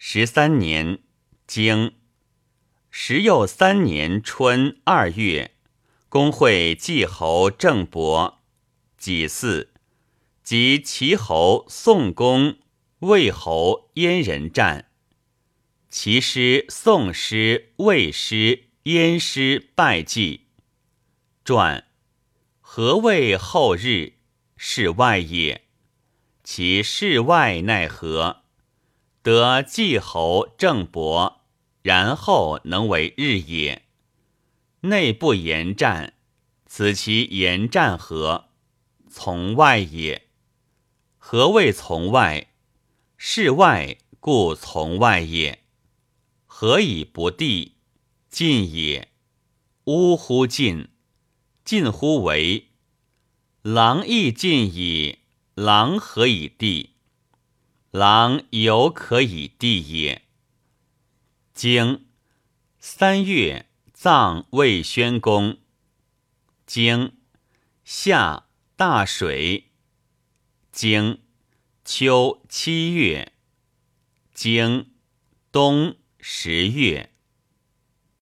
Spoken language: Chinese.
十三年，经时又三年春二月，公会季侯郑伯，己巳，及齐侯宋公、魏侯燕人战，齐师、宋师、魏师、燕师败绩。传何谓后日？是外也。其世外奈何？得季侯郑伯，然后能为日也。内不言战，此其言战何？从外也。何谓从外？事外，故从外也。何以不地？近也。呜呼近！近乎为？狼亦近矣。狼何以地？狼犹可以地也。经三月，葬魏宣公。经夏大水。经秋七月。经冬十月。